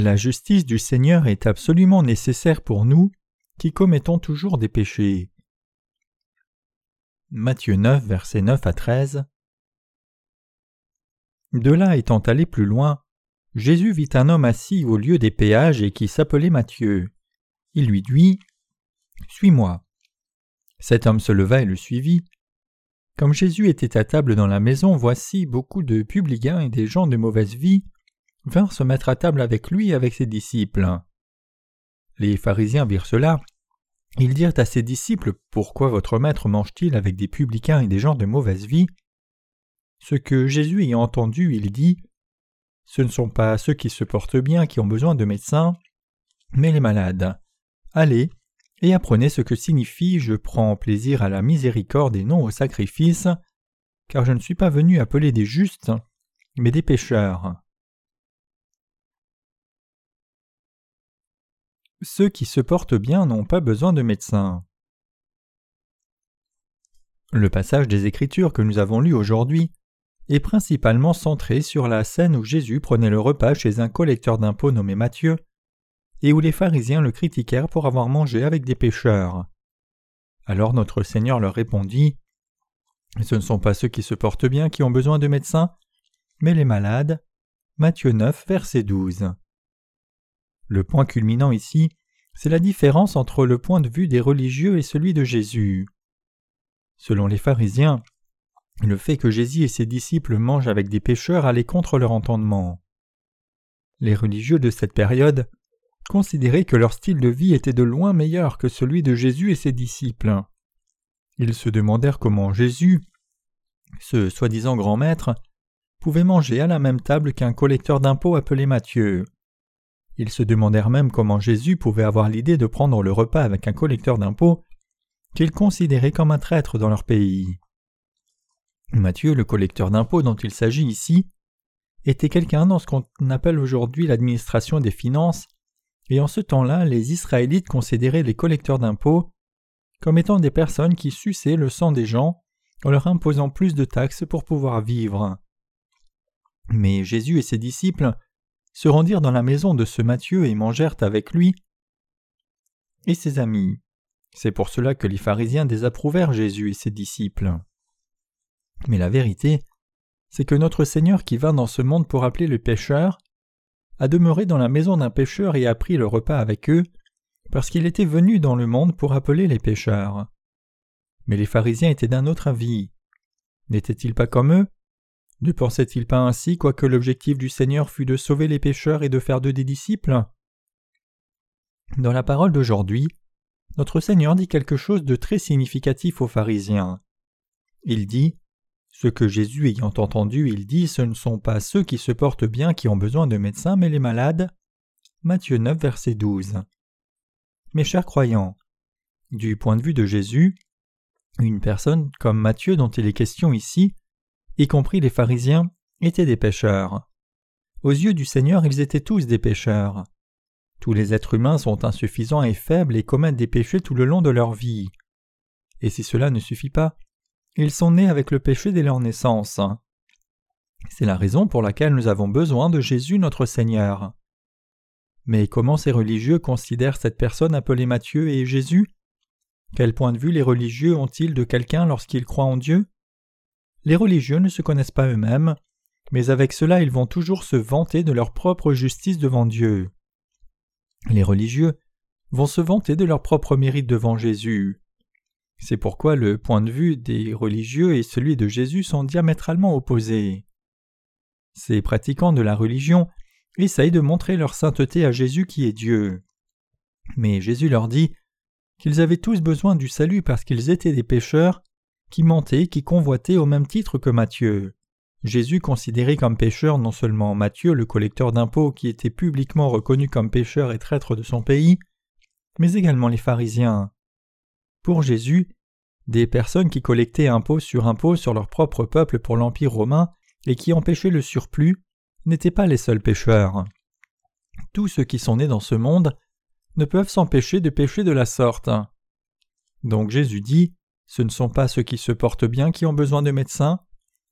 La justice du Seigneur est absolument nécessaire pour nous qui commettons toujours des péchés. Matthieu 9, versets 9 à 13 De là étant allé plus loin, Jésus vit un homme assis au lieu des péages et qui s'appelait Matthieu. Il lui dit Suis-moi. Cet homme se leva et le suivit. Comme Jésus était à table dans la maison, voici beaucoup de publicains et des gens de mauvaise vie vinrent se mettre à table avec lui et avec ses disciples. Les pharisiens virent cela. Ils dirent à ses disciples Pourquoi votre maître mange-t-il avec des publicains et des gens de mauvaise vie? Ce que Jésus ayant entendu, il dit Ce ne sont pas ceux qui se portent bien qui ont besoin de médecins, mais les malades. Allez, et apprenez ce que signifie Je prends plaisir à la miséricorde et non au sacrifice, car je ne suis pas venu appeler des justes, mais des pécheurs. Ceux qui se portent bien n'ont pas besoin de médecins. Le passage des Écritures que nous avons lu aujourd'hui est principalement centré sur la scène où Jésus prenait le repas chez un collecteur d'impôts nommé Matthieu, et où les pharisiens le critiquèrent pour avoir mangé avec des pécheurs. Alors notre Seigneur leur répondit Ce ne sont pas ceux qui se portent bien qui ont besoin de médecins, mais les malades. Matthieu 9, verset 12. Le point culminant ici, c'est la différence entre le point de vue des religieux et celui de Jésus. Selon les pharisiens, le fait que Jésus et ses disciples mangent avec des pécheurs allait contre leur entendement. Les religieux de cette période considéraient que leur style de vie était de loin meilleur que celui de Jésus et ses disciples. Ils se demandèrent comment Jésus, ce soi-disant grand maître, pouvait manger à la même table qu'un collecteur d'impôts appelé Matthieu. Ils se demandèrent même comment Jésus pouvait avoir l'idée de prendre le repas avec un collecteur d'impôts qu'ils considéraient comme un traître dans leur pays. Matthieu, le collecteur d'impôts dont il s'agit ici, était quelqu'un dans ce qu'on appelle aujourd'hui l'administration des finances, et en ce temps-là, les Israélites considéraient les collecteurs d'impôts comme étant des personnes qui suçaient le sang des gens en leur imposant plus de taxes pour pouvoir vivre. Mais Jésus et ses disciples se rendirent dans la maison de ce Matthieu et mangèrent avec lui et ses amis. C'est pour cela que les pharisiens désapprouvèrent Jésus et ses disciples. Mais la vérité, c'est que notre Seigneur qui vint dans ce monde pour appeler le pécheur, a demeuré dans la maison d'un pécheur et a pris le repas avec eux, parce qu'il était venu dans le monde pour appeler les pécheurs. Mais les pharisiens étaient d'un autre avis. N'étaient-ils pas comme eux? Ne pensait-il pas ainsi, quoique l'objectif du Seigneur fût de sauver les pécheurs et de faire d'eux des disciples? Dans la parole d'aujourd'hui, notre Seigneur dit quelque chose de très significatif aux pharisiens. Il dit Ce que Jésus ayant entendu, il dit Ce ne sont pas ceux qui se portent bien qui ont besoin de médecins, mais les malades. Matthieu 9, verset 12. Mes chers croyants, du point de vue de Jésus, une personne comme Matthieu dont il est question ici y compris les pharisiens, étaient des pécheurs. Aux yeux du Seigneur, ils étaient tous des pécheurs. Tous les êtres humains sont insuffisants et faibles et commettent des péchés tout le long de leur vie. Et si cela ne suffit pas, ils sont nés avec le péché dès leur naissance. C'est la raison pour laquelle nous avons besoin de Jésus notre Seigneur. Mais comment ces religieux considèrent cette personne appelée Matthieu et Jésus? Quel point de vue les religieux ont-ils de quelqu'un lorsqu'ils croient en Dieu? Les religieux ne se connaissent pas eux-mêmes, mais avec cela ils vont toujours se vanter de leur propre justice devant Dieu. Les religieux vont se vanter de leur propre mérite devant Jésus. C'est pourquoi le point de vue des religieux et celui de Jésus sont diamétralement opposés. Ces pratiquants de la religion essayent de montrer leur sainteté à Jésus qui est Dieu. Mais Jésus leur dit qu'ils avaient tous besoin du salut parce qu'ils étaient des pécheurs qui mentait, qui convoitait au même titre que Matthieu. Jésus considérait comme pécheur non seulement Matthieu, le collecteur d'impôts qui était publiquement reconnu comme pécheur et traître de son pays, mais également les pharisiens. Pour Jésus, des personnes qui collectaient impôt sur impôt sur leur propre peuple pour l'Empire romain et qui empêchaient le surplus n'étaient pas les seuls pécheurs. Tous ceux qui sont nés dans ce monde ne peuvent s'empêcher de pécher de la sorte. Donc Jésus dit ce ne sont pas ceux qui se portent bien qui ont besoin de médecins,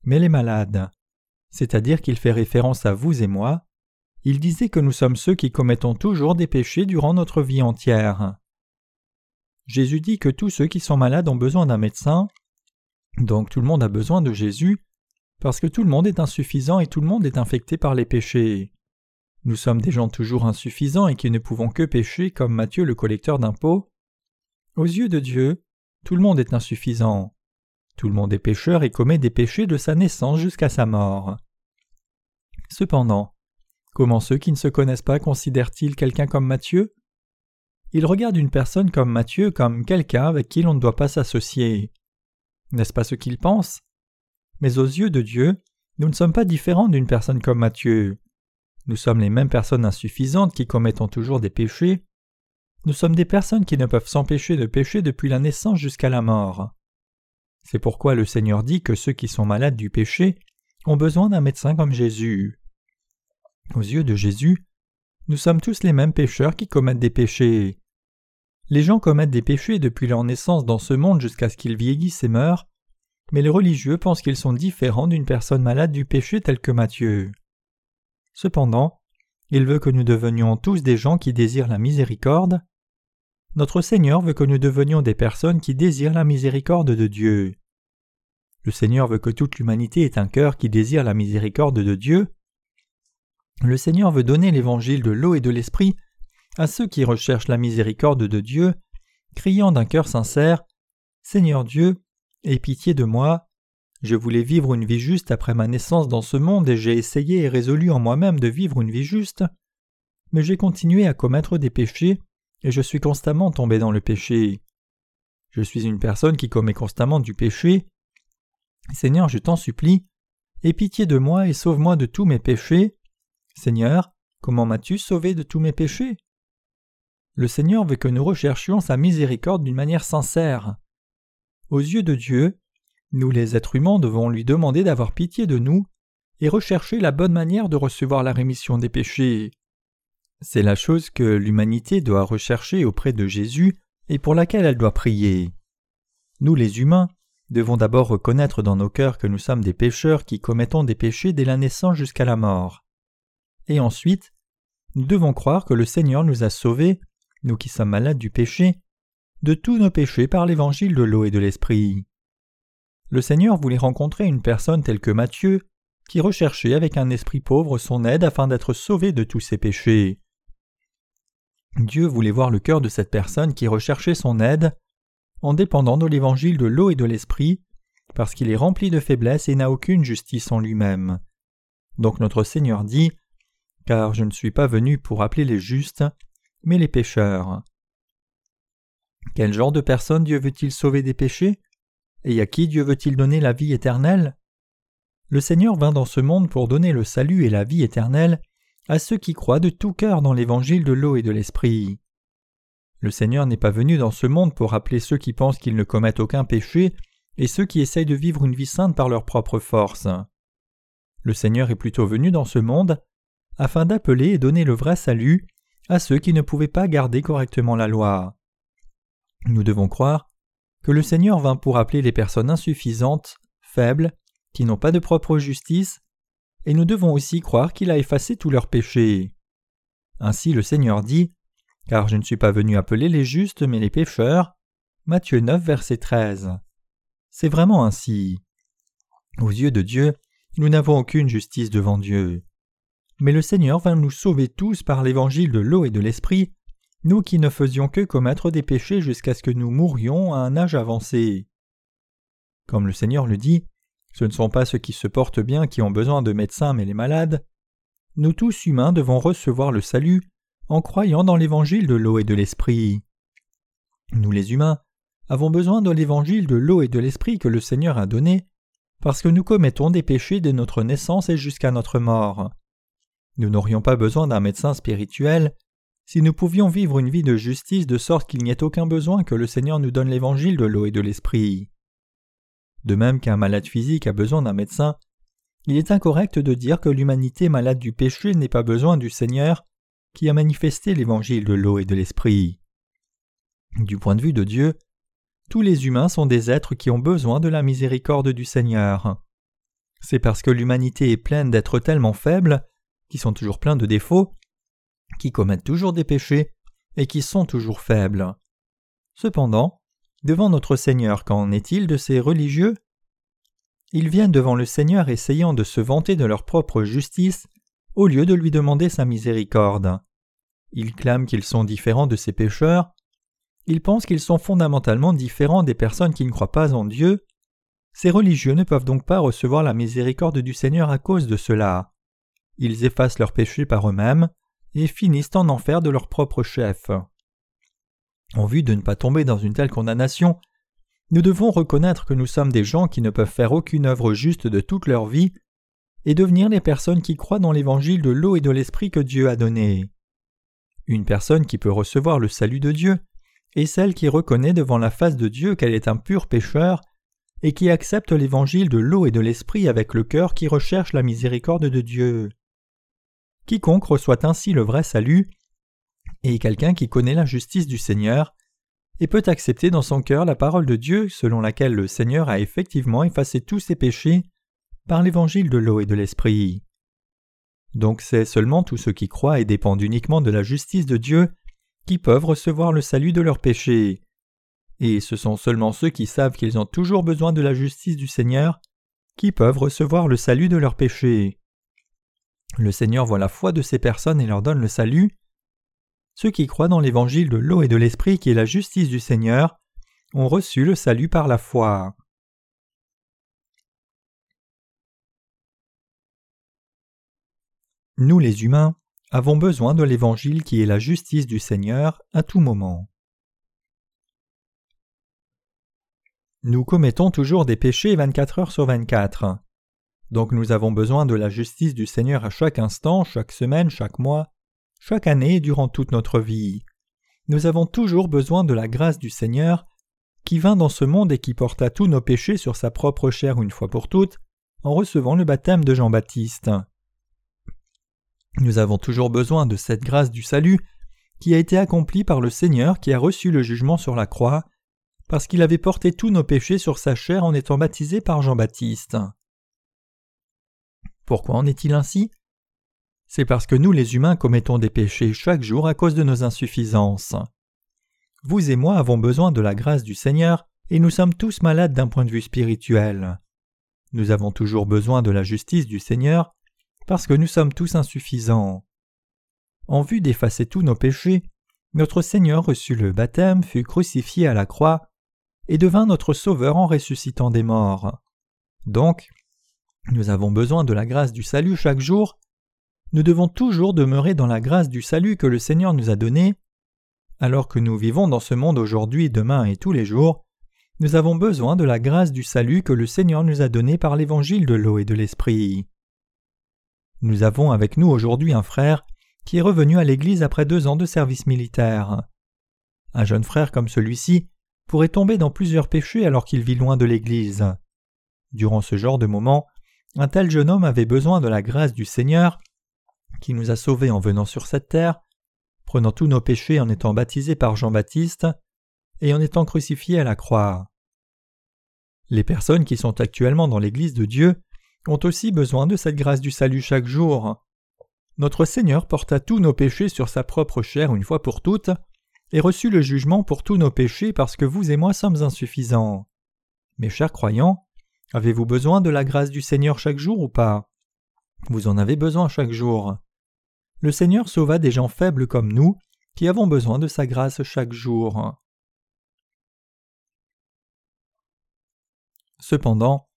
mais les malades. C'est-à-dire qu'il fait référence à vous et moi. il disait que nous sommes ceux qui commettons toujours des péchés durant notre vie entière. Jésus dit que tous ceux qui sont malades ont besoin d'un médecin, donc tout le monde a besoin de Jésus, parce que tout le monde est insuffisant et tout le monde est infecté par les péchés. Nous sommes des gens toujours insuffisants et qui ne pouvons que pécher comme Matthieu le collecteur d'impôts. Aux yeux de Dieu, tout le monde est insuffisant. Tout le monde est pécheur et commet des péchés de sa naissance jusqu'à sa mort. Cependant, comment ceux qui ne se connaissent pas considèrent-ils quelqu'un comme Matthieu? Ils regardent une personne comme Matthieu comme quelqu'un avec qui l'on ne doit pas s'associer. N'est-ce pas ce qu'ils pensent? Mais aux yeux de Dieu, nous ne sommes pas différents d'une personne comme Matthieu. Nous sommes les mêmes personnes insuffisantes qui commettent toujours des péchés. Nous sommes des personnes qui ne peuvent s'empêcher de pécher depuis la naissance jusqu'à la mort. C'est pourquoi le Seigneur dit que ceux qui sont malades du péché ont besoin d'un médecin comme Jésus. Aux yeux de Jésus, nous sommes tous les mêmes pécheurs qui commettent des péchés. Les gens commettent des péchés depuis leur naissance dans ce monde jusqu'à ce qu'ils vieillissent et meurent, mais les religieux pensent qu'ils sont différents d'une personne malade du péché telle que Matthieu. Cependant, il veut que nous devenions tous des gens qui désirent la miséricorde. Notre Seigneur veut que nous devenions des personnes qui désirent la miséricorde de Dieu. Le Seigneur veut que toute l'humanité ait un cœur qui désire la miséricorde de Dieu. Le Seigneur veut donner l'évangile de l'eau et de l'esprit à ceux qui recherchent la miséricorde de Dieu, criant d'un cœur sincère Seigneur Dieu, aie pitié de moi, je voulais vivre une vie juste après ma naissance dans ce monde et j'ai essayé et résolu en moi-même de vivre une vie juste, mais j'ai continué à commettre des péchés et je suis constamment tombé dans le péché. Je suis une personne qui commet constamment du péché. Seigneur, je t'en supplie, aie pitié de moi et sauve-moi de tous mes péchés. Seigneur, comment m'as-tu sauvé de tous mes péchés? Le Seigneur veut que nous recherchions sa miséricorde d'une manière sincère. Aux yeux de Dieu, nous les êtres humains devons lui demander d'avoir pitié de nous et rechercher la bonne manière de recevoir la rémission des péchés. C'est la chose que l'humanité doit rechercher auprès de Jésus et pour laquelle elle doit prier. Nous les humains devons d'abord reconnaître dans nos cœurs que nous sommes des pécheurs qui commettons des péchés dès la naissance jusqu'à la mort. Et ensuite, nous devons croire que le Seigneur nous a sauvés, nous qui sommes malades du péché, de tous nos péchés par l'évangile de l'eau et de l'esprit le Seigneur voulait rencontrer une personne telle que Matthieu, qui recherchait avec un esprit pauvre son aide afin d'être sauvé de tous ses péchés. Dieu voulait voir le cœur de cette personne qui recherchait son aide en dépendant de l'évangile de l'eau et de l'esprit, parce qu'il est rempli de faiblesse et n'a aucune justice en lui-même. Donc notre Seigneur dit Car je ne suis pas venu pour appeler les justes, mais les pécheurs. Quel genre de personne Dieu veut-il sauver des péchés? Et à qui Dieu veut-il donner la vie éternelle? Le Seigneur vint dans ce monde pour donner le salut et la vie éternelle à ceux qui croient de tout cœur dans l'évangile de l'eau et de l'esprit. Le Seigneur n'est pas venu dans ce monde pour appeler ceux qui pensent qu'ils ne commettent aucun péché et ceux qui essayent de vivre une vie sainte par leur propre force. Le Seigneur est plutôt venu dans ce monde afin d'appeler et donner le vrai salut à ceux qui ne pouvaient pas garder correctement la loi. Nous devons croire que le Seigneur vint pour appeler les personnes insuffisantes, faibles, qui n'ont pas de propre justice, et nous devons aussi croire qu'il a effacé tous leurs péchés. Ainsi le Seigneur dit Car je ne suis pas venu appeler les justes mais les pécheurs. Matthieu 9, verset 13. C'est vraiment ainsi. Aux yeux de Dieu, nous n'avons aucune justice devant Dieu. Mais le Seigneur vint nous sauver tous par l'évangile de l'eau et de l'esprit, nous qui ne faisions que commettre des péchés jusqu'à ce que nous mourions à un âge avancé. Comme le Seigneur le dit, ce ne sont pas ceux qui se portent bien qui ont besoin de médecins mais les malades. Nous tous humains devons recevoir le salut en croyant dans l'évangile de l'eau et de l'esprit. Nous les humains avons besoin de l'évangile de l'eau et de l'esprit que le Seigneur a donné parce que nous commettons des péchés dès notre naissance et jusqu'à notre mort. Nous n'aurions pas besoin d'un médecin spirituel si nous pouvions vivre une vie de justice de sorte qu'il n'y ait aucun besoin que le Seigneur nous donne l'évangile de l'eau et de l'esprit. De même qu'un malade physique a besoin d'un médecin, il est incorrect de dire que l'humanité malade du péché n'ait pas besoin du Seigneur qui a manifesté l'évangile de l'eau et de l'esprit. Du point de vue de Dieu, tous les humains sont des êtres qui ont besoin de la miséricorde du Seigneur. C'est parce que l'humanité est pleine d'êtres tellement faibles qui sont toujours pleins de défauts, qui commettent toujours des péchés et qui sont toujours faibles. Cependant, devant notre Seigneur, qu'en est-il de ces religieux? Ils viennent devant le Seigneur essayant de se vanter de leur propre justice au lieu de lui demander sa miséricorde. Ils clament qu'ils sont différents de ces pécheurs. Ils pensent qu'ils sont fondamentalement différents des personnes qui ne croient pas en Dieu. Ces religieux ne peuvent donc pas recevoir la miséricorde du Seigneur à cause de cela. Ils effacent leurs péchés par eux-mêmes et finissent en enfer de leur propre chef. En vue de ne pas tomber dans une telle condamnation, nous devons reconnaître que nous sommes des gens qui ne peuvent faire aucune œuvre juste de toute leur vie et devenir les personnes qui croient dans l'évangile de l'eau et de l'esprit que Dieu a donné. Une personne qui peut recevoir le salut de Dieu est celle qui reconnaît devant la face de Dieu qu'elle est un pur pécheur et qui accepte l'évangile de l'eau et de l'esprit avec le cœur qui recherche la miséricorde de Dieu. Quiconque reçoit ainsi le vrai salut est quelqu'un qui connaît la justice du Seigneur et peut accepter dans son cœur la parole de Dieu selon laquelle le Seigneur a effectivement effacé tous ses péchés par l'évangile de l'eau et de l'esprit. Donc c'est seulement tous ceux qui croient et dépendent uniquement de la justice de Dieu qui peuvent recevoir le salut de leurs péchés. Et ce sont seulement ceux qui savent qu'ils ont toujours besoin de la justice du Seigneur qui peuvent recevoir le salut de leurs péchés. Le Seigneur voit la foi de ces personnes et leur donne le salut. Ceux qui croient dans l'évangile de l'eau et de l'esprit qui est la justice du Seigneur ont reçu le salut par la foi. Nous les humains avons besoin de l'Évangile qui est la justice du Seigneur à tout moment. Nous commettons toujours des péchés 24 heures sur 24. Donc nous avons besoin de la justice du Seigneur à chaque instant, chaque semaine, chaque mois, chaque année durant toute notre vie. Nous avons toujours besoin de la grâce du Seigneur qui vint dans ce monde et qui porta tous nos péchés sur sa propre chair une fois pour toutes en recevant le baptême de Jean-Baptiste. Nous avons toujours besoin de cette grâce du salut qui a été accomplie par le Seigneur qui a reçu le jugement sur la croix, parce qu'il avait porté tous nos péchés sur sa chair en étant baptisé par Jean-Baptiste. Pourquoi en est-il ainsi? C'est parce que nous les humains commettons des péchés chaque jour à cause de nos insuffisances. Vous et moi avons besoin de la grâce du Seigneur, et nous sommes tous malades d'un point de vue spirituel. Nous avons toujours besoin de la justice du Seigneur, parce que nous sommes tous insuffisants. En vue d'effacer tous nos péchés, notre Seigneur reçut le baptême, fut crucifié à la croix, et devint notre Sauveur en ressuscitant des morts. Donc, nous avons besoin de la grâce du salut chaque jour, nous devons toujours demeurer dans la grâce du salut que le Seigneur nous a donnée. Alors que nous vivons dans ce monde aujourd'hui, demain et tous les jours, nous avons besoin de la grâce du salut que le Seigneur nous a donnée par l'évangile de l'eau et de l'esprit. Nous avons avec nous aujourd'hui un frère qui est revenu à l'Église après deux ans de service militaire. Un jeune frère comme celui-ci pourrait tomber dans plusieurs péchés alors qu'il vit loin de l'Église. Durant ce genre de moment, un tel jeune homme avait besoin de la grâce du Seigneur, qui nous a sauvés en venant sur cette terre, prenant tous nos péchés en étant baptisé par Jean-Baptiste et en étant crucifié à la croix. Les personnes qui sont actuellement dans l'Église de Dieu ont aussi besoin de cette grâce du salut chaque jour. Notre Seigneur porta tous nos péchés sur sa propre chair une fois pour toutes, et reçut le jugement pour tous nos péchés parce que vous et moi sommes insuffisants. Mes chers croyants, avez-vous besoin de la grâce du Seigneur chaque jour ou pas? Vous en avez besoin chaque jour. Le Seigneur sauva des gens faibles comme nous, qui avons besoin de sa grâce chaque jour. Cependant,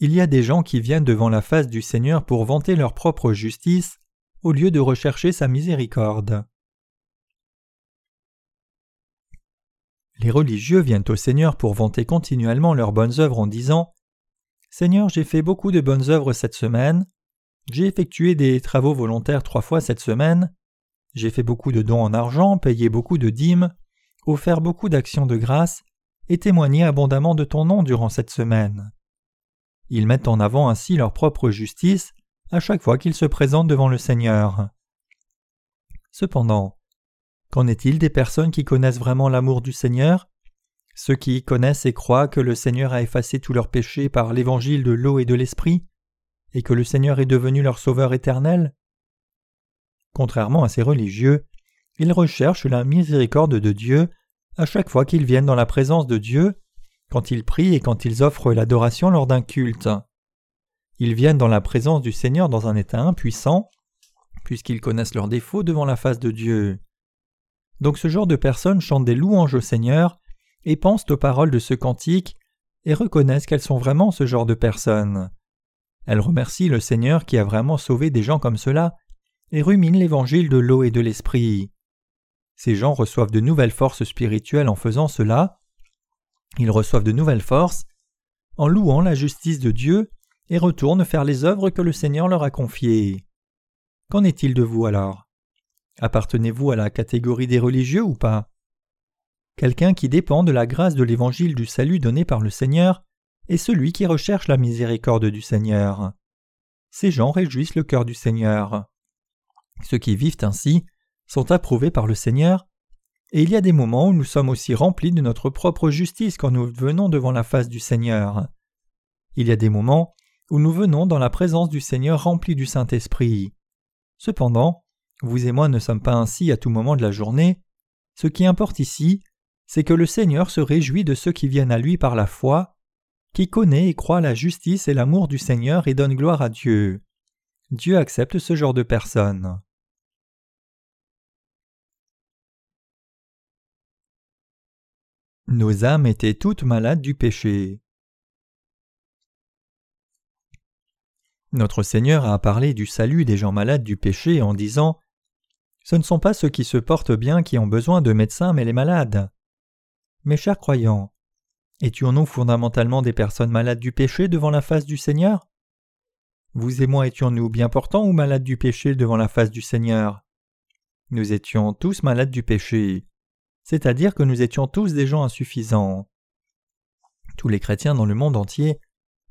il y a des gens qui viennent devant la face du Seigneur pour vanter leur propre justice, au lieu de rechercher sa miséricorde. Les religieux viennent au Seigneur pour vanter continuellement leurs bonnes œuvres en disant Seigneur, j'ai fait beaucoup de bonnes œuvres cette semaine, j'ai effectué des travaux volontaires trois fois cette semaine, j'ai fait beaucoup de dons en argent, payé beaucoup de dîmes, offert beaucoup d'actions de grâce et témoigné abondamment de ton nom durant cette semaine. Ils mettent en avant ainsi leur propre justice à chaque fois qu'ils se présentent devant le Seigneur. Cependant, qu'en est-il des personnes qui connaissent vraiment l'amour du Seigneur? Ceux qui connaissent et croient que le Seigneur a effacé tous leurs péchés par l'évangile de l'eau et de l'esprit, et que le Seigneur est devenu leur Sauveur éternel? Contrairement à ces religieux, ils recherchent la miséricorde de Dieu à chaque fois qu'ils viennent dans la présence de Dieu, quand ils prient et quand ils offrent l'adoration lors d'un culte. Ils viennent dans la présence du Seigneur dans un état impuissant, puisqu'ils connaissent leurs défauts devant la face de Dieu. Donc ce genre de personnes chantent des louanges au Seigneur et pensent aux paroles de ce cantique et reconnaissent qu'elles sont vraiment ce genre de personnes. Elles remercient le Seigneur qui a vraiment sauvé des gens comme cela et ruminent l'évangile de l'eau et de l'esprit. Ces gens reçoivent de nouvelles forces spirituelles en faisant cela. Ils reçoivent de nouvelles forces en louant la justice de Dieu et retournent faire les œuvres que le Seigneur leur a confiées. Qu'en est-il de vous alors? Appartenez-vous à la catégorie des religieux ou pas? Quelqu'un qui dépend de la grâce de l'évangile du salut donné par le Seigneur est celui qui recherche la miséricorde du Seigneur. Ces gens réjouissent le cœur du Seigneur. Ceux qui vivent ainsi sont approuvés par le Seigneur, et il y a des moments où nous sommes aussi remplis de notre propre justice quand nous venons devant la face du Seigneur. Il y a des moments où nous venons dans la présence du Seigneur remplis du Saint-Esprit. Cependant, vous et moi ne sommes pas ainsi à tout moment de la journée. Ce qui importe ici, c'est que le Seigneur se réjouit de ceux qui viennent à lui par la foi, qui connaît et croit la justice et l'amour du Seigneur et donne gloire à Dieu. Dieu accepte ce genre de personnes. Nos âmes étaient toutes malades du péché. Notre Seigneur a parlé du salut des gens malades du péché en disant Ce ne sont pas ceux qui se portent bien qui ont besoin de médecins, mais les malades. Mes chers croyants, étions-nous fondamentalement des personnes malades du péché devant la face du Seigneur? Vous et moi étions-nous bien portants ou malades du péché devant la face du Seigneur? Nous étions tous malades du péché c'est-à-dire que nous étions tous des gens insuffisants. Tous les chrétiens dans le monde entier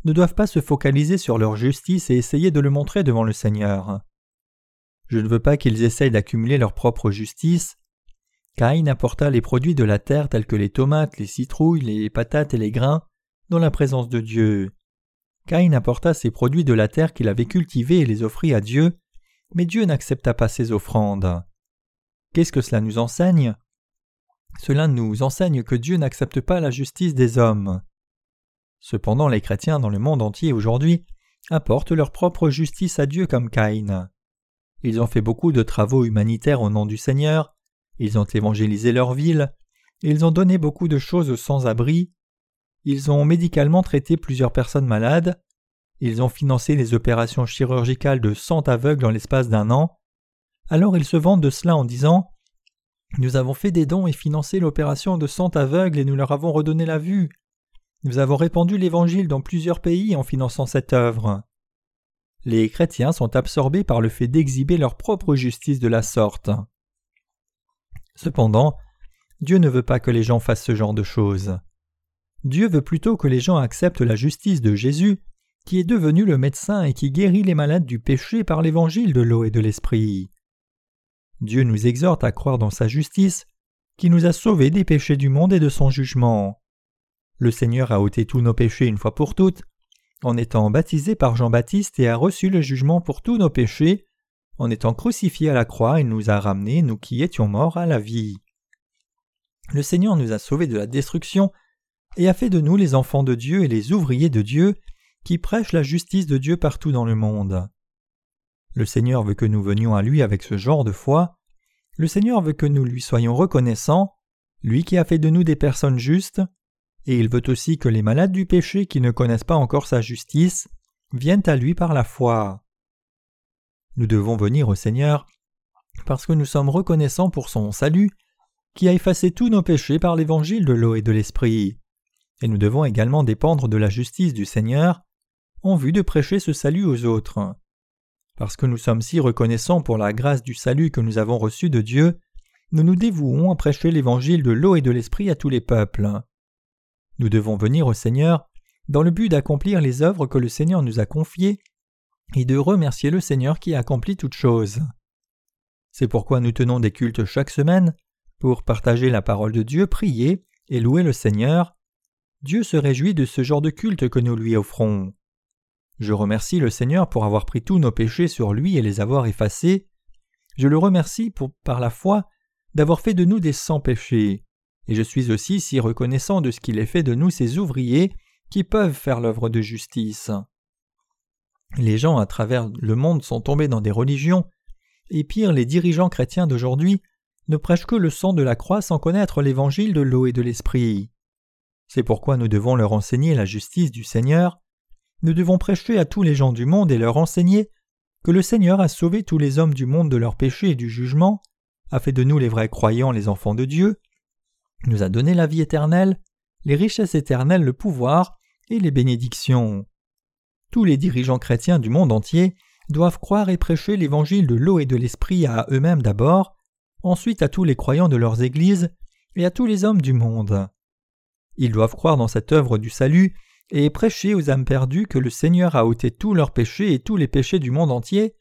ne doivent pas se focaliser sur leur justice et essayer de le montrer devant le Seigneur. Je ne veux pas qu'ils essayent d'accumuler leur propre justice. Caïn apporta les produits de la terre tels que les tomates, les citrouilles, les patates et les grains dans la présence de Dieu. Caïn apporta ces produits de la terre qu'il avait cultivés et les offrit à Dieu, mais Dieu n'accepta pas ces offrandes. Qu'est-ce que cela nous enseigne? Cela nous enseigne que Dieu n'accepte pas la justice des hommes. Cependant les chrétiens dans le monde entier aujourd'hui apportent leur propre justice à Dieu comme Caïn. Ils ont fait beaucoup de travaux humanitaires au nom du Seigneur, ils ont évangélisé leur ville, ils ont donné beaucoup de choses aux sans-abri, ils ont médicalement traité plusieurs personnes malades, ils ont financé les opérations chirurgicales de cent aveugles en l'espace d'un an, alors ils se vantent de cela en disant nous avons fait des dons et financé l'opération de cent aveugles et nous leur avons redonné la vue. Nous avons répandu l'Évangile dans plusieurs pays en finançant cette œuvre. Les chrétiens sont absorbés par le fait d'exhiber leur propre justice de la sorte. Cependant, Dieu ne veut pas que les gens fassent ce genre de choses. Dieu veut plutôt que les gens acceptent la justice de Jésus, qui est devenu le médecin et qui guérit les malades du péché par l'évangile de l'eau et de l'esprit. Dieu nous exhorte à croire dans sa justice, qui nous a sauvés des péchés du monde et de son jugement. Le Seigneur a ôté tous nos péchés une fois pour toutes, en étant baptisé par Jean-Baptiste et a reçu le jugement pour tous nos péchés, en étant crucifié à la croix, il nous a ramenés, nous qui étions morts, à la vie. Le Seigneur nous a sauvés de la destruction et a fait de nous les enfants de Dieu et les ouvriers de Dieu qui prêchent la justice de Dieu partout dans le monde. Le Seigneur veut que nous venions à lui avec ce genre de foi. Le Seigneur veut que nous lui soyons reconnaissants, lui qui a fait de nous des personnes justes, et il veut aussi que les malades du péché qui ne connaissent pas encore sa justice viennent à lui par la foi. Nous devons venir au Seigneur parce que nous sommes reconnaissants pour son salut, qui a effacé tous nos péchés par l'évangile de l'eau et de l'esprit. Et nous devons également dépendre de la justice du Seigneur en vue de prêcher ce salut aux autres. Parce que nous sommes si reconnaissants pour la grâce du salut que nous avons reçu de Dieu, nous nous dévouons à prêcher l'évangile de l'eau et de l'esprit à tous les peuples. Nous devons venir au Seigneur dans le but d'accomplir les œuvres que le Seigneur nous a confiées et de remercier le Seigneur qui a accompli toutes choses. C'est pourquoi nous tenons des cultes chaque semaine, pour partager la parole de Dieu, prier et louer le Seigneur. Dieu se réjouit de ce genre de culte que nous lui offrons. Je remercie le Seigneur pour avoir pris tous nos péchés sur lui et les avoir effacés. je le remercie par la foi d'avoir fait de nous des sans péchés, et je suis aussi si reconnaissant de ce qu'il ait fait de nous ses ouvriers qui peuvent faire l'œuvre de justice. Les gens à travers le monde sont tombés dans des religions, et pire, les dirigeants chrétiens d'aujourd'hui ne prêchent que le sang de la croix sans connaître l'évangile de l'eau et de l'esprit. C'est pourquoi nous devons leur enseigner la justice du Seigneur. Nous devons prêcher à tous les gens du monde et leur enseigner que le Seigneur a sauvé tous les hommes du monde de leurs péchés et du jugement, a fait de nous les vrais croyants les enfants de Dieu, nous a donné la vie éternelle, les richesses éternelles, le pouvoir et les bénédictions. Tous les dirigeants chrétiens du monde entier doivent croire et prêcher l'évangile de l'eau et de l'esprit à eux-mêmes d'abord, ensuite à tous les croyants de leurs églises et à tous les hommes du monde. Ils doivent croire dans cette œuvre du salut et prêcher aux âmes perdues que le Seigneur a ôté tous leurs péchés et tous les péchés du monde entier,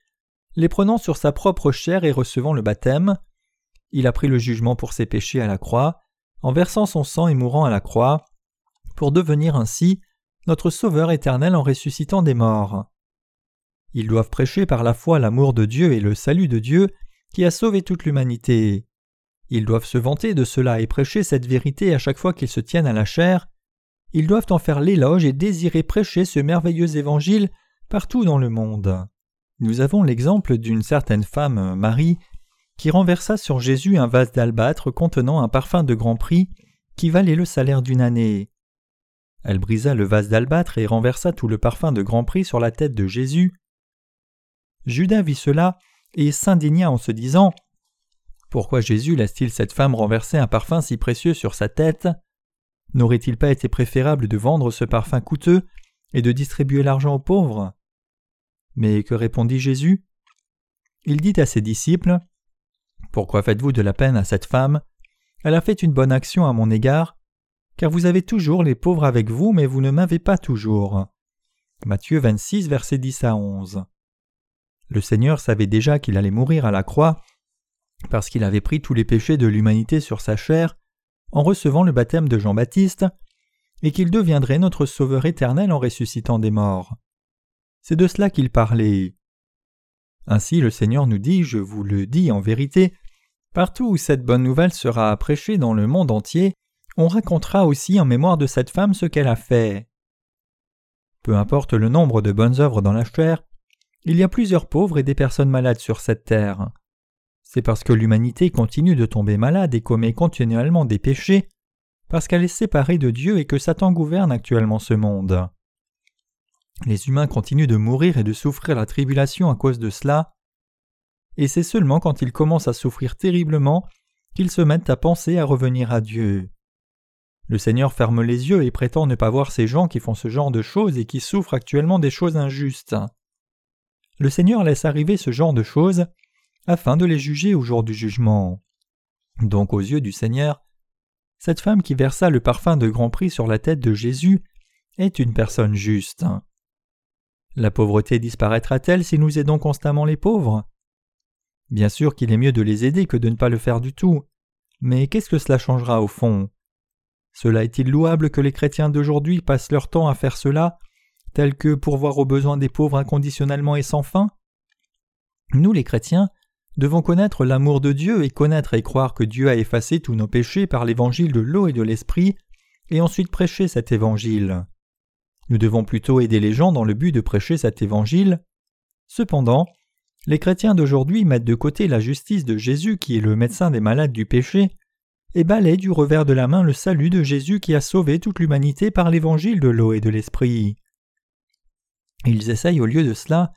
les prenant sur sa propre chair et recevant le baptême. Il a pris le jugement pour ses péchés à la croix, en versant son sang et mourant à la croix, pour devenir ainsi notre Sauveur éternel en ressuscitant des morts. Ils doivent prêcher par la foi l'amour de Dieu et le salut de Dieu qui a sauvé toute l'humanité. Ils doivent se vanter de cela et prêcher cette vérité à chaque fois qu'ils se tiennent à la chair. Ils doivent en faire l'éloge et désirer prêcher ce merveilleux évangile partout dans le monde. Nous avons l'exemple d'une certaine femme, Marie, qui renversa sur Jésus un vase d'albâtre contenant un parfum de grand prix qui valait le salaire d'une année. Elle brisa le vase d'albâtre et renversa tout le parfum de grand prix sur la tête de Jésus. Judas vit cela et s'indigna en se disant Pourquoi Jésus laisse-t-il cette femme renverser un parfum si précieux sur sa tête? N'aurait-il pas été préférable de vendre ce parfum coûteux et de distribuer l'argent aux pauvres? Mais que répondit Jésus? Il dit à ses disciples Pourquoi faites-vous de la peine à cette femme? Elle a fait une bonne action à mon égard car vous avez toujours les pauvres avec vous, mais vous ne m'avez pas toujours. Matthieu 26, versets 10 à 11. Le Seigneur savait déjà qu'il allait mourir à la croix, parce qu'il avait pris tous les péchés de l'humanité sur sa chair, en recevant le baptême de Jean-Baptiste, et qu'il deviendrait notre Sauveur éternel en ressuscitant des morts. C'est de cela qu'il parlait. Ainsi le Seigneur nous dit, je vous le dis en vérité, partout où cette bonne nouvelle sera prêchée dans le monde entier, on racontera aussi en mémoire de cette femme ce qu'elle a fait. Peu importe le nombre de bonnes œuvres dans la chair, il y a plusieurs pauvres et des personnes malades sur cette terre. C'est parce que l'humanité continue de tomber malade et commet continuellement des péchés, parce qu'elle est séparée de Dieu et que Satan gouverne actuellement ce monde. Les humains continuent de mourir et de souffrir la tribulation à cause de cela, et c'est seulement quand ils commencent à souffrir terriblement qu'ils se mettent à penser à revenir à Dieu. Le Seigneur ferme les yeux et prétend ne pas voir ces gens qui font ce genre de choses et qui souffrent actuellement des choses injustes. Le Seigneur laisse arriver ce genre de choses afin de les juger au jour du jugement. Donc aux yeux du Seigneur, cette femme qui versa le parfum de grand prix sur la tête de Jésus est une personne juste. La pauvreté disparaîtra-t-elle si nous aidons constamment les pauvres? Bien sûr qu'il est mieux de les aider que de ne pas le faire du tout, mais qu'est-ce que cela changera au fond? Cela est-il louable que les chrétiens d'aujourd'hui passent leur temps à faire cela, tel que pourvoir aux besoins des pauvres inconditionnellement et sans fin? Nous les chrétiens devons connaître l'amour de Dieu et connaître et croire que Dieu a effacé tous nos péchés par l'évangile de l'eau et de l'esprit, et ensuite prêcher cet évangile. Nous devons plutôt aider les gens dans le but de prêcher cet évangile. Cependant, les chrétiens d'aujourd'hui mettent de côté la justice de Jésus qui est le médecin des malades du péché et balaient du revers de la main le salut de Jésus qui a sauvé toute l'humanité par l'évangile de l'eau et de l'esprit. Ils essayent au lieu de cela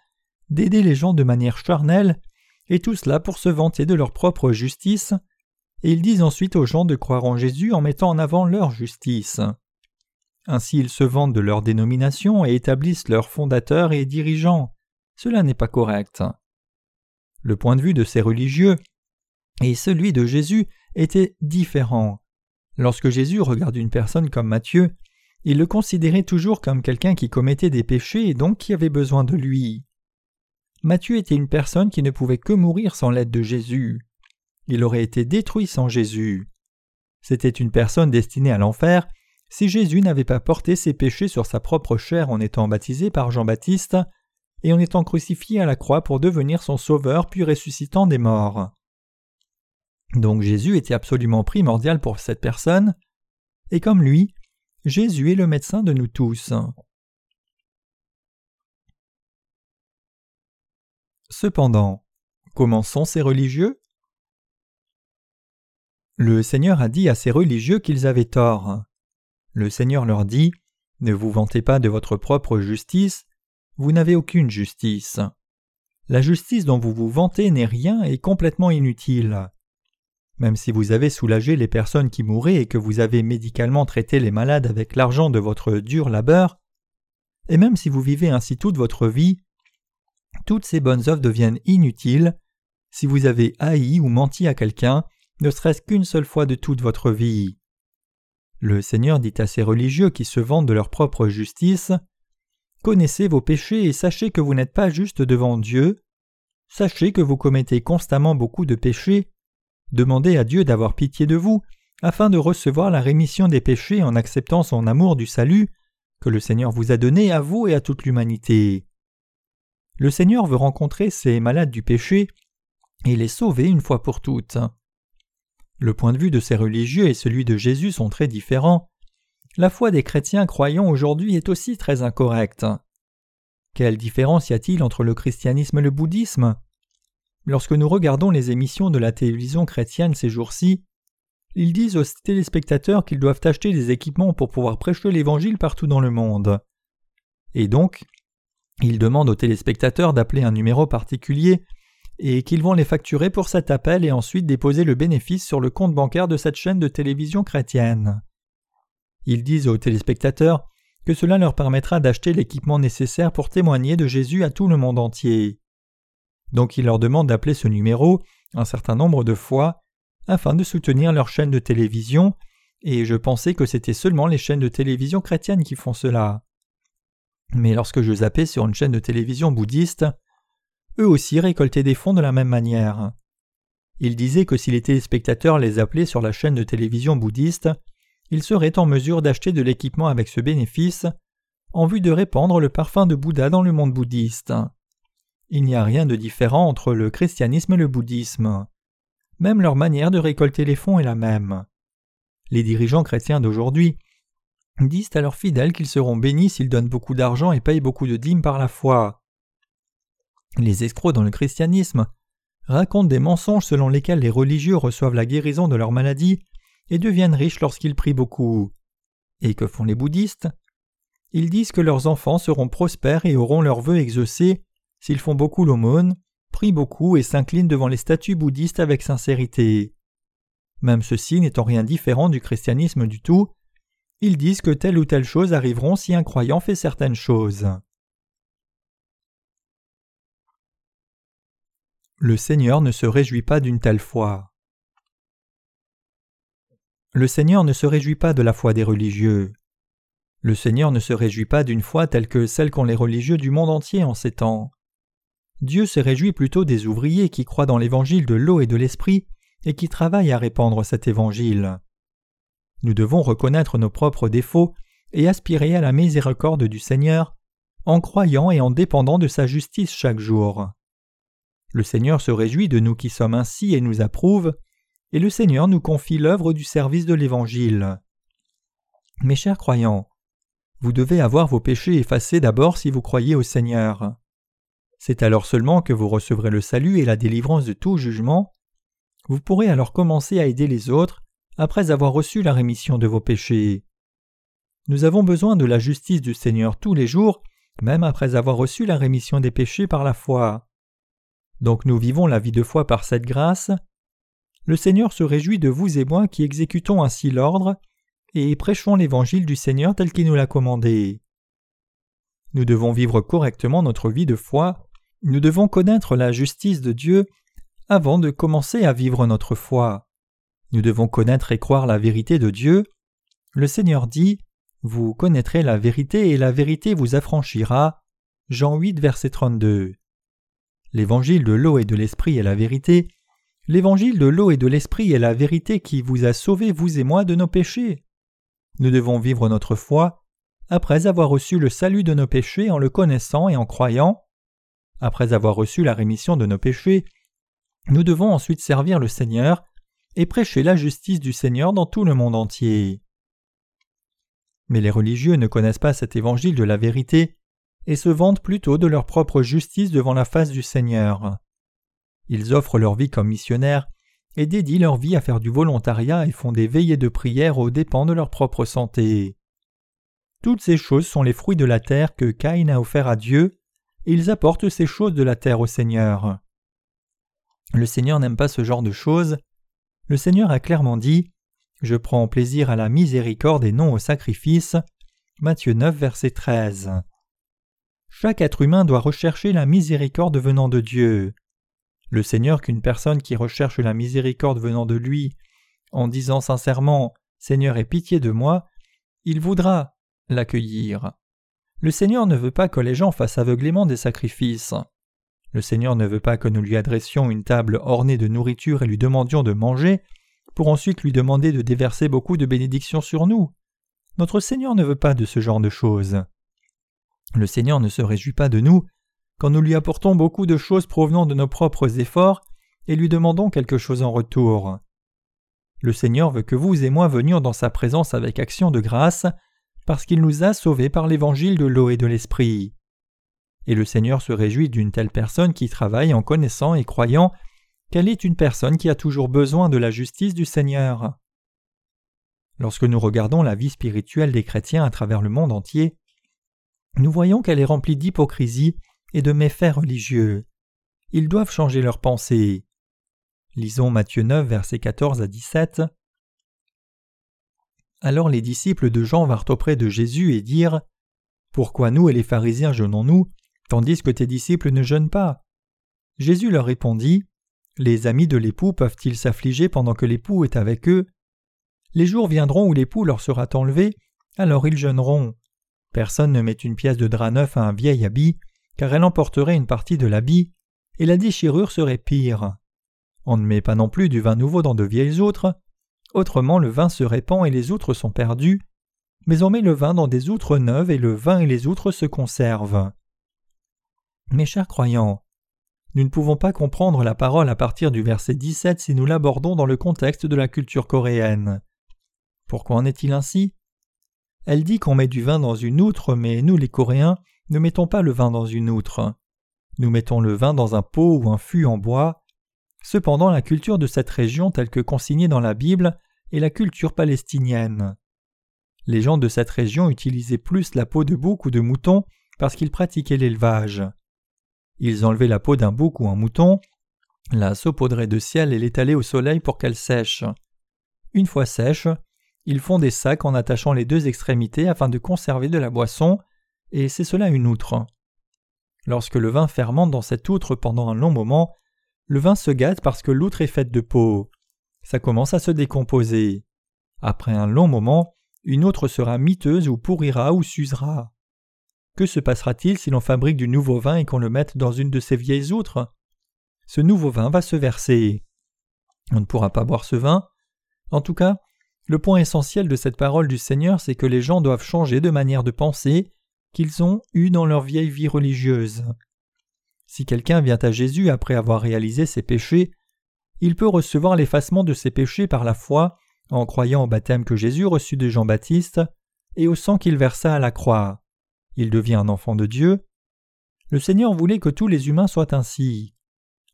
d'aider les gens de manière charnelle, et tout cela pour se vanter de leur propre justice, et ils disent ensuite aux gens de croire en Jésus en mettant en avant leur justice. Ainsi ils se vantent de leur dénomination et établissent leurs fondateurs et dirigeants. Cela n'est pas correct. Le point de vue de ces religieux et celui de Jésus était différent. Lorsque Jésus regarde une personne comme Matthieu, il le considérait toujours comme quelqu'un qui commettait des péchés et donc qui avait besoin de lui. Matthieu était une personne qui ne pouvait que mourir sans l'aide de Jésus. Il aurait été détruit sans Jésus. C'était une personne destinée à l'enfer si Jésus n'avait pas porté ses péchés sur sa propre chair en étant baptisé par Jean-Baptiste et en étant crucifié à la croix pour devenir son sauveur puis ressuscitant des morts. Donc Jésus était absolument primordial pour cette personne, et comme lui, Jésus est le médecin de nous tous. Cependant, comment sont ces religieux? Le Seigneur a dit à ces religieux qu'ils avaient tort. Le Seigneur leur dit Ne vous vantez pas de votre propre justice, vous n'avez aucune justice. La justice dont vous vous vantez n'est rien et complètement inutile. Même si vous avez soulagé les personnes qui mouraient et que vous avez médicalement traité les malades avec l'argent de votre dur labeur, et même si vous vivez ainsi toute votre vie, toutes ces bonnes œuvres deviennent inutiles si vous avez haï ou menti à quelqu'un, ne serait-ce qu'une seule fois de toute votre vie. Le Seigneur dit à ces religieux qui se vantent de leur propre justice Connaissez vos péchés et sachez que vous n'êtes pas juste devant Dieu. Sachez que vous commettez constamment beaucoup de péchés Demandez à Dieu d'avoir pitié de vous, afin de recevoir la rémission des péchés en acceptant son amour du salut que le Seigneur vous a donné à vous et à toute l'humanité. Le Seigneur veut rencontrer ces malades du péché et les sauver une fois pour toutes. Le point de vue de ces religieux et celui de Jésus sont très différents. La foi des chrétiens croyants aujourd'hui est aussi très incorrecte. Quelle différence y a-t-il entre le christianisme et le bouddhisme? Lorsque nous regardons les émissions de la télévision chrétienne ces jours-ci, ils disent aux téléspectateurs qu'ils doivent acheter des équipements pour pouvoir prêcher l'Évangile partout dans le monde. Et donc, ils demandent aux téléspectateurs d'appeler un numéro particulier et qu'ils vont les facturer pour cet appel et ensuite déposer le bénéfice sur le compte bancaire de cette chaîne de télévision chrétienne. Ils disent aux téléspectateurs que cela leur permettra d'acheter l'équipement nécessaire pour témoigner de Jésus à tout le monde entier. Donc il leur demande d'appeler ce numéro un certain nombre de fois afin de soutenir leur chaîne de télévision, et je pensais que c'était seulement les chaînes de télévision chrétiennes qui font cela. Mais lorsque je zappais sur une chaîne de télévision bouddhiste, eux aussi récoltaient des fonds de la même manière. Ils disaient que si les téléspectateurs les appelaient sur la chaîne de télévision bouddhiste, ils seraient en mesure d'acheter de l'équipement avec ce bénéfice, en vue de répandre le parfum de Bouddha dans le monde bouddhiste. Il n'y a rien de différent entre le christianisme et le bouddhisme. Même leur manière de récolter les fonds est la même. Les dirigeants chrétiens d'aujourd'hui disent à leurs fidèles qu'ils seront bénis s'ils donnent beaucoup d'argent et payent beaucoup de dîmes par la foi. Les escrocs dans le christianisme racontent des mensonges selon lesquels les religieux reçoivent la guérison de leur maladie et deviennent riches lorsqu'ils prient beaucoup. Et que font les bouddhistes? Ils disent que leurs enfants seront prospères et auront leurs vœux exaucés s'ils font beaucoup l'aumône, prient beaucoup et s'inclinent devant les statues bouddhistes avec sincérité. Même ceci n'étant rien différent du christianisme du tout, ils disent que telle ou telle chose arriveront si un croyant fait certaines choses. Le Seigneur ne se réjouit pas d'une telle foi. Le Seigneur ne se réjouit pas de la foi des religieux. Le Seigneur ne se réjouit pas d'une foi telle que celle qu'ont les religieux du monde entier en ces temps. Dieu se réjouit plutôt des ouvriers qui croient dans l'évangile de l'eau et de l'esprit et qui travaillent à répandre cet évangile. Nous devons reconnaître nos propres défauts et aspirer à la miséricorde du Seigneur en croyant et en dépendant de sa justice chaque jour. Le Seigneur se réjouit de nous qui sommes ainsi et nous approuve, et le Seigneur nous confie l'œuvre du service de l'Évangile. Mes chers croyants, vous devez avoir vos péchés effacés d'abord si vous croyez au Seigneur. C'est alors seulement que vous recevrez le salut et la délivrance de tout jugement. Vous pourrez alors commencer à aider les autres après avoir reçu la rémission de vos péchés. Nous avons besoin de la justice du Seigneur tous les jours, même après avoir reçu la rémission des péchés par la foi. Donc nous vivons la vie de foi par cette grâce. Le Seigneur se réjouit de vous et moi qui exécutons ainsi l'ordre et prêchons l'évangile du Seigneur tel qu'il nous l'a commandé. Nous devons vivre correctement notre vie de foi nous devons connaître la justice de Dieu avant de commencer à vivre notre foi. Nous devons connaître et croire la vérité de Dieu. Le Seigneur dit Vous connaîtrez la vérité et la vérité vous affranchira. Jean 8, verset 32. L'évangile de l'eau et de l'esprit est la vérité. L'évangile de l'eau et de l'esprit est la vérité qui vous a sauvés, vous et moi, de nos péchés. Nous devons vivre notre foi après avoir reçu le salut de nos péchés en le connaissant et en croyant. Après avoir reçu la rémission de nos péchés, nous devons ensuite servir le Seigneur et prêcher la justice du Seigneur dans tout le monde entier. Mais les religieux ne connaissent pas cet évangile de la vérité et se vantent plutôt de leur propre justice devant la face du Seigneur. Ils offrent leur vie comme missionnaires et dédient leur vie à faire du volontariat et font des veillées de prière aux dépens de leur propre santé. Toutes ces choses sont les fruits de la terre que Caïn a offert à Dieu, ils apportent ces choses de la terre au Seigneur. Le Seigneur n'aime pas ce genre de choses. Le Seigneur a clairement dit Je prends plaisir à la miséricorde et non au sacrifice. Matthieu 9, verset 13. Chaque être humain doit rechercher la miséricorde venant de Dieu. Le Seigneur qu'une personne qui recherche la miséricorde venant de lui, en disant sincèrement Seigneur aie pitié de moi, il voudra l'accueillir. Le Seigneur ne veut pas que les gens fassent aveuglément des sacrifices. Le Seigneur ne veut pas que nous lui adressions une table ornée de nourriture et lui demandions de manger, pour ensuite lui demander de déverser beaucoup de bénédictions sur nous. Notre Seigneur ne veut pas de ce genre de choses. Le Seigneur ne se réjouit pas de nous quand nous lui apportons beaucoup de choses provenant de nos propres efforts et lui demandons quelque chose en retour. Le Seigneur veut que vous et moi venions dans sa présence avec action de grâce, parce qu'il nous a sauvés par l'évangile de l'eau et de l'esprit. Et le Seigneur se réjouit d'une telle personne qui travaille en connaissant et croyant qu'elle est une personne qui a toujours besoin de la justice du Seigneur. Lorsque nous regardons la vie spirituelle des chrétiens à travers le monde entier, nous voyons qu'elle est remplie d'hypocrisie et de méfaits religieux. Ils doivent changer leurs pensées. Lisons Matthieu 9, versets 14 à 17. Alors les disciples de Jean vinrent auprès de Jésus et dirent Pourquoi nous et les pharisiens jeûnons-nous, tandis que tes disciples ne jeûnent pas? Jésus leur répondit Les amis de l'époux peuvent-ils s'affliger pendant que l'époux est avec eux? Les jours viendront où l'époux leur sera enlevé, alors ils jeûneront. Personne ne met une pièce de drap neuf à un vieil habit, car elle emporterait une partie de l'habit, et la déchirure serait pire. On ne met pas non plus du vin nouveau dans de vieilles outres, autrement le vin se répand et les outres sont perdues, mais on met le vin dans des outres neuves et le vin et les outres se conservent. Mes chers croyants, nous ne pouvons pas comprendre la parole à partir du verset 17 si nous l'abordons dans le contexte de la culture coréenne. Pourquoi en est-il ainsi? Elle dit qu'on met du vin dans une outre, mais nous les Coréens ne mettons pas le vin dans une outre. Nous mettons le vin dans un pot ou un fût en bois. Cependant, la culture de cette région telle que consignée dans la Bible est la culture palestinienne. Les gens de cette région utilisaient plus la peau de bouc ou de mouton parce qu'ils pratiquaient l'élevage. Ils enlevaient la peau d'un bouc ou un mouton, la saupaudraient de ciel et l'étalaient au soleil pour qu'elle sèche. Une fois sèche, ils font des sacs en attachant les deux extrémités afin de conserver de la boisson, et c'est cela une outre. Lorsque le vin fermente dans cette outre pendant un long moment, le vin se gâte parce que l'outre est faite de peau. Ça commence à se décomposer. Après un long moment, une outre sera miteuse ou pourrira ou s'usera. Que se passera-t-il si l'on fabrique du nouveau vin et qu'on le mette dans une de ces vieilles outres? Ce nouveau vin va se verser. On ne pourra pas boire ce vin. En tout cas, le point essentiel de cette parole du Seigneur, c'est que les gens doivent changer de manière de penser qu'ils ont eu dans leur vieille vie religieuse. Si quelqu'un vient à Jésus après avoir réalisé ses péchés, il peut recevoir l'effacement de ses péchés par la foi en croyant au baptême que Jésus reçut de Jean-Baptiste et au sang qu'il versa à la croix. Il devient un enfant de Dieu. Le Seigneur voulait que tous les humains soient ainsi.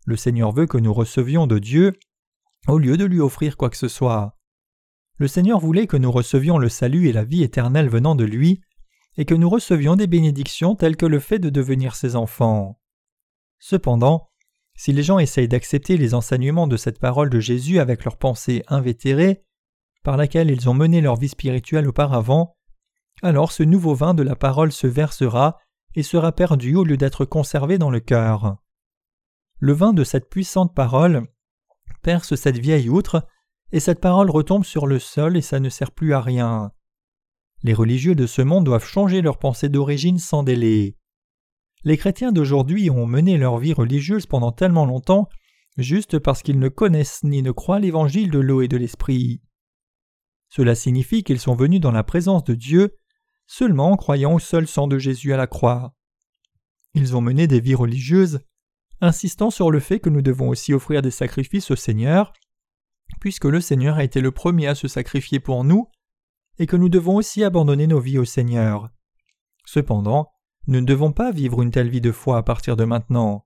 Le Seigneur veut que nous recevions de Dieu au lieu de lui offrir quoi que ce soit. Le Seigneur voulait que nous recevions le salut et la vie éternelle venant de lui et que nous recevions des bénédictions telles que le fait de devenir ses enfants. Cependant, si les gens essayent d'accepter les enseignements de cette parole de Jésus avec leur pensée invétérée, par laquelle ils ont mené leur vie spirituelle auparavant, alors ce nouveau vin de la parole se versera et sera perdu au lieu d'être conservé dans le cœur. Le vin de cette puissante parole perce cette vieille outre, et cette parole retombe sur le sol et ça ne sert plus à rien. Les religieux de ce monde doivent changer leur pensée d'origine sans délai. Les chrétiens d'aujourd'hui ont mené leur vie religieuse pendant tellement longtemps juste parce qu'ils ne connaissent ni ne croient l'évangile de l'eau et de l'esprit. Cela signifie qu'ils sont venus dans la présence de Dieu seulement en croyant au seul sang de Jésus à la croix. Ils ont mené des vies religieuses, insistant sur le fait que nous devons aussi offrir des sacrifices au Seigneur, puisque le Seigneur a été le premier à se sacrifier pour nous, et que nous devons aussi abandonner nos vies au Seigneur. Cependant, nous ne devons pas vivre une telle vie de foi à partir de maintenant.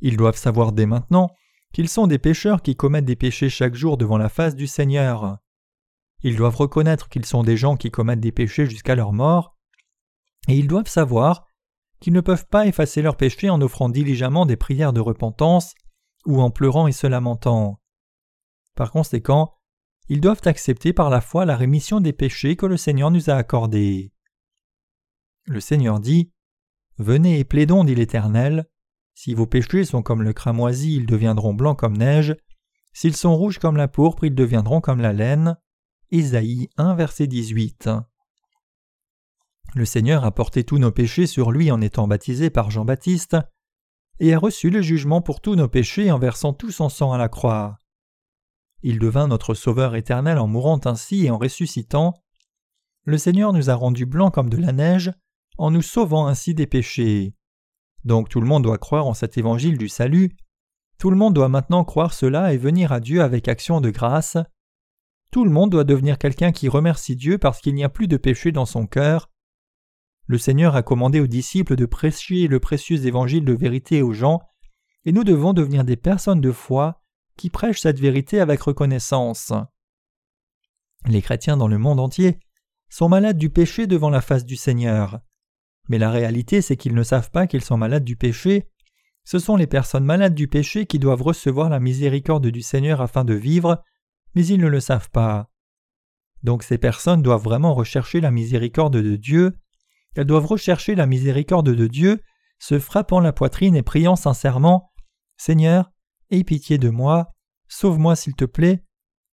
Ils doivent savoir dès maintenant qu'ils sont des pécheurs qui commettent des péchés chaque jour devant la face du Seigneur. Ils doivent reconnaître qu'ils sont des gens qui commettent des péchés jusqu'à leur mort, et ils doivent savoir qu'ils ne peuvent pas effacer leurs péchés en offrant diligemment des prières de repentance ou en pleurant et se lamentant. Par conséquent, ils doivent accepter par la foi la rémission des péchés que le Seigneur nous a accordés. Le Seigneur dit Venez et plaidons, dit l'Éternel. Si vos péchés sont comme le cramoisi, ils deviendront blancs comme neige. S'ils sont rouges comme la pourpre, ils deviendront comme la laine. Isaïe 1, verset 18. Le Seigneur a porté tous nos péchés sur lui en étant baptisé par Jean-Baptiste, et a reçu le jugement pour tous nos péchés en versant tout son sang à la croix. Il devint notre Sauveur éternel en mourant ainsi et en ressuscitant. Le Seigneur nous a rendus blancs comme de la neige, en nous sauvant ainsi des péchés. Donc tout le monde doit croire en cet évangile du salut. Tout le monde doit maintenant croire cela et venir à Dieu avec action de grâce. Tout le monde doit devenir quelqu'un qui remercie Dieu parce qu'il n'y a plus de péché dans son cœur. Le Seigneur a commandé aux disciples de prêcher le précieux évangile de vérité aux gens, et nous devons devenir des personnes de foi qui prêchent cette vérité avec reconnaissance. Les chrétiens dans le monde entier sont malades du péché devant la face du Seigneur. Mais la réalité, c'est qu'ils ne savent pas qu'ils sont malades du péché. Ce sont les personnes malades du péché qui doivent recevoir la miséricorde du Seigneur afin de vivre, mais ils ne le savent pas. Donc ces personnes doivent vraiment rechercher la miséricorde de Dieu, elles doivent rechercher la miséricorde de Dieu, se frappant la poitrine et priant sincèrement Seigneur, aie pitié de moi, sauve-moi s'il te plaît.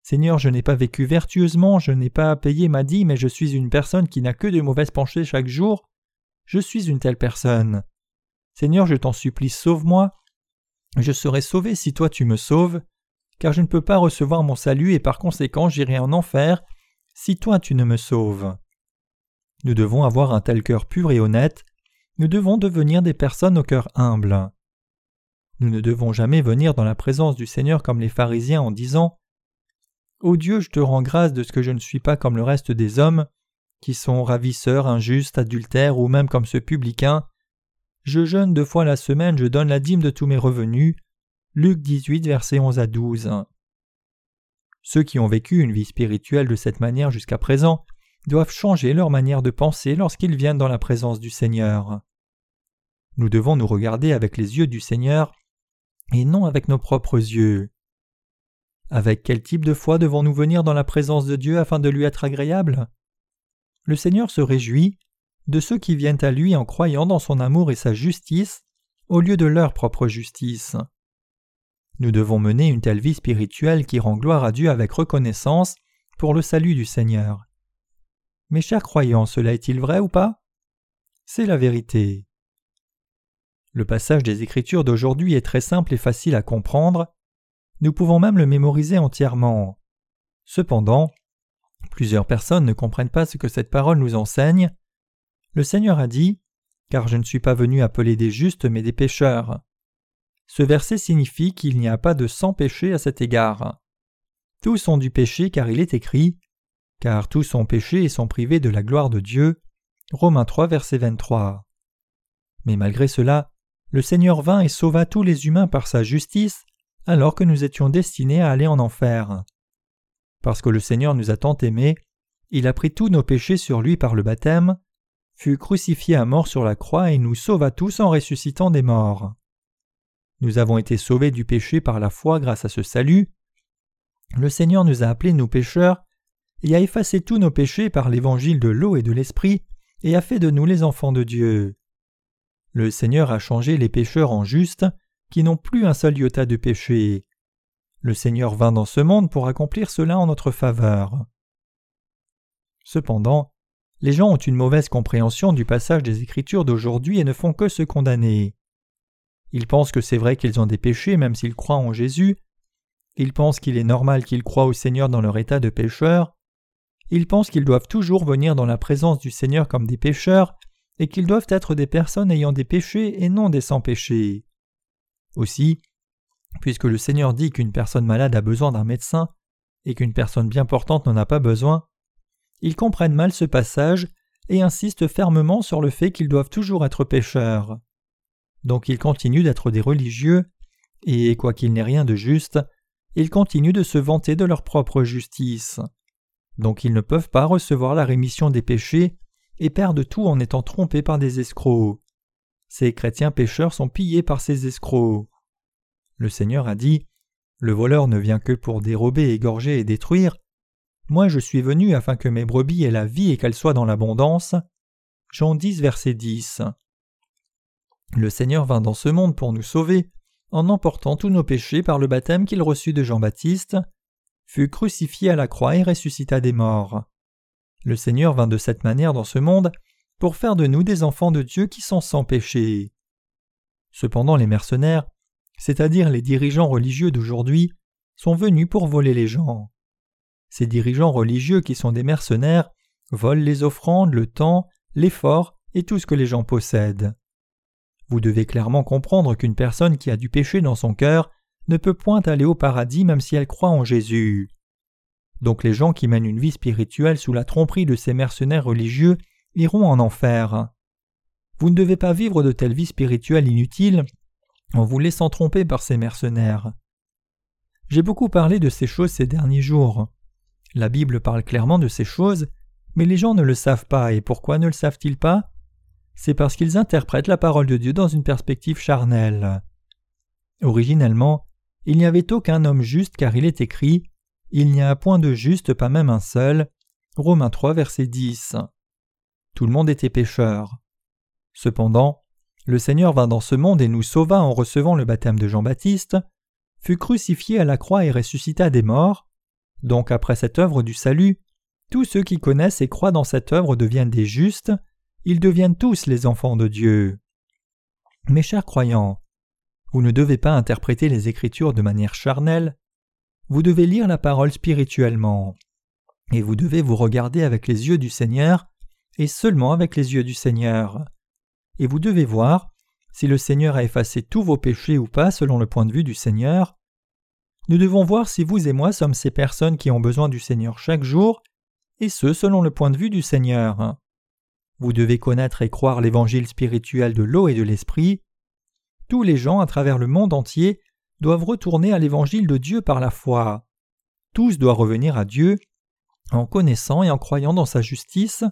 Seigneur, je n'ai pas vécu vertueusement, je n'ai pas payé ma dîme, mais je suis une personne qui n'a que de mauvaises pensées chaque jour. Je suis une telle personne. Seigneur, je t'en supplie, sauve-moi. Je serai sauvé si toi tu me sauves car je ne peux pas recevoir mon salut et par conséquent j'irai en enfer si toi tu ne me sauves. Nous devons avoir un tel cœur pur et honnête, nous devons devenir des personnes au cœur humble. Nous ne devons jamais venir dans la présence du Seigneur comme les pharisiens en disant Ô Dieu, je te rends grâce de ce que je ne suis pas comme le reste des hommes, qui sont ravisseurs, injustes, adultères ou même comme ce publicain. Je jeûne deux fois la semaine, je donne la dîme de tous mes revenus. Luc 18, versets 11 à 12. Ceux qui ont vécu une vie spirituelle de cette manière jusqu'à présent doivent changer leur manière de penser lorsqu'ils viennent dans la présence du Seigneur. Nous devons nous regarder avec les yeux du Seigneur et non avec nos propres yeux. Avec quel type de foi devons-nous venir dans la présence de Dieu afin de lui être agréable? Le Seigneur se réjouit de ceux qui viennent à lui en croyant dans son amour et sa justice au lieu de leur propre justice. Nous devons mener une telle vie spirituelle qui rend gloire à Dieu avec reconnaissance pour le salut du Seigneur. Mes chers croyants, cela est-il vrai ou pas? C'est la vérité. Le passage des Écritures d'aujourd'hui est très simple et facile à comprendre. Nous pouvons même le mémoriser entièrement. Cependant, plusieurs personnes ne comprennent pas ce que cette parole nous enseigne. Le Seigneur a dit Car je ne suis pas venu appeler des justes mais des pécheurs. Ce verset signifie qu'il n'y a pas de sans péché à cet égard. Tous ont du péché car il est écrit Car tous ont péché et sont privés de la gloire de Dieu. Romains 3, verset 23. Mais malgré cela, le Seigneur vint et sauva tous les humains par sa justice, alors que nous étions destinés à aller en enfer. Parce que le Seigneur nous a tant aimés, il a pris tous nos péchés sur lui par le baptême, fut crucifié à mort sur la croix et nous sauva tous en ressuscitant des morts. Nous avons été sauvés du péché par la foi grâce à ce salut. Le Seigneur nous a appelés nos pécheurs et a effacé tous nos péchés par l'évangile de l'eau et de l'esprit et a fait de nous les enfants de Dieu. Le Seigneur a changé les pécheurs en justes qui n'ont plus un seul iota de péché. Le Seigneur vint dans ce monde pour accomplir cela en notre faveur. Cependant, les gens ont une mauvaise compréhension du passage des Écritures d'aujourd'hui et ne font que se condamner. Ils pensent que c'est vrai qu'ils ont des péchés même s'ils croient en Jésus. Ils pensent qu'il est normal qu'ils croient au Seigneur dans leur état de pécheur. Ils pensent qu'ils doivent toujours venir dans la présence du Seigneur comme des pécheurs et qu'ils doivent être des personnes ayant des péchés et non des sans péchés. Aussi, puisque le Seigneur dit qu'une personne malade a besoin d'un médecin et qu'une personne bien portante n'en a pas besoin, ils comprennent mal ce passage et insistent fermement sur le fait qu'ils doivent toujours être pécheurs. Donc ils continuent d'être des religieux, et quoiqu'il n'ait rien de juste, ils continuent de se vanter de leur propre justice. Donc ils ne peuvent pas recevoir la rémission des péchés et perdent tout en étant trompés par des escrocs. Ces chrétiens pécheurs sont pillés par ces escrocs. Le Seigneur a dit Le voleur ne vient que pour dérober, égorger et détruire. Moi je suis venu afin que mes brebis aient la vie et qu'elles soient dans l'abondance. Jean 10, verset 10. Le Seigneur vint dans ce monde pour nous sauver, en emportant tous nos péchés par le baptême qu'il reçut de Jean-Baptiste, fut crucifié à la croix et ressuscita des morts. Le Seigneur vint de cette manière dans ce monde pour faire de nous des enfants de Dieu qui sont sans péché. Cependant les mercenaires, c'est-à-dire les dirigeants religieux d'aujourd'hui, sont venus pour voler les gens. Ces dirigeants religieux qui sont des mercenaires volent les offrandes, le temps, l'effort et tout ce que les gens possèdent. Vous devez clairement comprendre qu'une personne qui a du péché dans son cœur ne peut point aller au paradis même si elle croit en Jésus. Donc les gens qui mènent une vie spirituelle sous la tromperie de ces mercenaires religieux iront en enfer. Vous ne devez pas vivre de telles vies spirituelles inutiles en vous laissant tromper par ces mercenaires. J'ai beaucoup parlé de ces choses ces derniers jours. La Bible parle clairement de ces choses, mais les gens ne le savent pas, et pourquoi ne le savent-ils pas? C'est parce qu'ils interprètent la parole de Dieu dans une perspective charnelle. Originellement, il n'y avait aucun homme juste car il est écrit Il n'y a point de juste, pas même un seul. Romains 3, verset 10. Tout le monde était pécheur. Cependant, le Seigneur vint dans ce monde et nous sauva en recevant le baptême de Jean-Baptiste, fut crucifié à la croix et ressuscita des morts. Donc après cette œuvre du salut, tous ceux qui connaissent et croient dans cette œuvre deviennent des justes, ils deviennent tous les enfants de Dieu. Mes chers croyants, vous ne devez pas interpréter les Écritures de manière charnelle, vous devez lire la parole spirituellement, et vous devez vous regarder avec les yeux du Seigneur, et seulement avec les yeux du Seigneur et vous devez voir si le Seigneur a effacé tous vos péchés ou pas selon le point de vue du Seigneur. Nous devons voir si vous et moi sommes ces personnes qui ont besoin du Seigneur chaque jour, et ce selon le point de vue du Seigneur. Vous devez connaître et croire l'évangile spirituel de l'eau et de l'esprit. Tous les gens à travers le monde entier doivent retourner à l'évangile de Dieu par la foi. Tous doivent revenir à Dieu en connaissant et en croyant dans sa justice,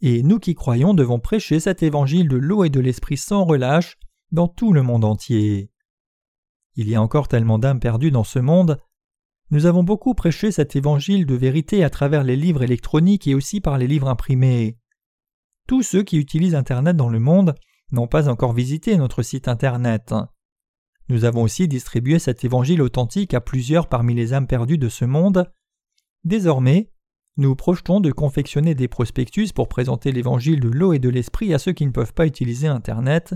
et nous qui croyons devons prêcher cet évangile de l'eau et de l'esprit sans relâche dans tout le monde entier. Il y a encore tellement d'âmes perdues dans ce monde. Nous avons beaucoup prêché cet évangile de vérité à travers les livres électroniques et aussi par les livres imprimés. Tous ceux qui utilisent Internet dans le monde n'ont pas encore visité notre site Internet. Nous avons aussi distribué cet évangile authentique à plusieurs parmi les âmes perdues de ce monde. Désormais, nous projetons de confectionner des prospectus pour présenter l'évangile de l'eau et de l'esprit à ceux qui ne peuvent pas utiliser Internet.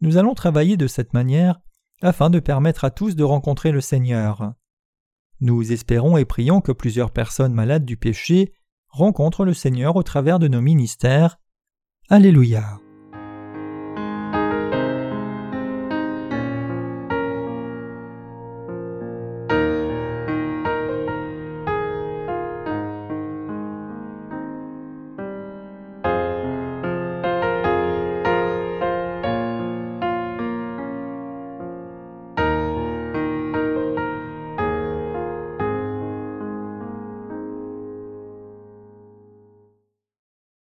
Nous allons travailler de cette manière afin de permettre à tous de rencontrer le Seigneur. Nous espérons et prions que plusieurs personnes malades du péché rencontrent le Seigneur au travers de nos ministères. Alléluia.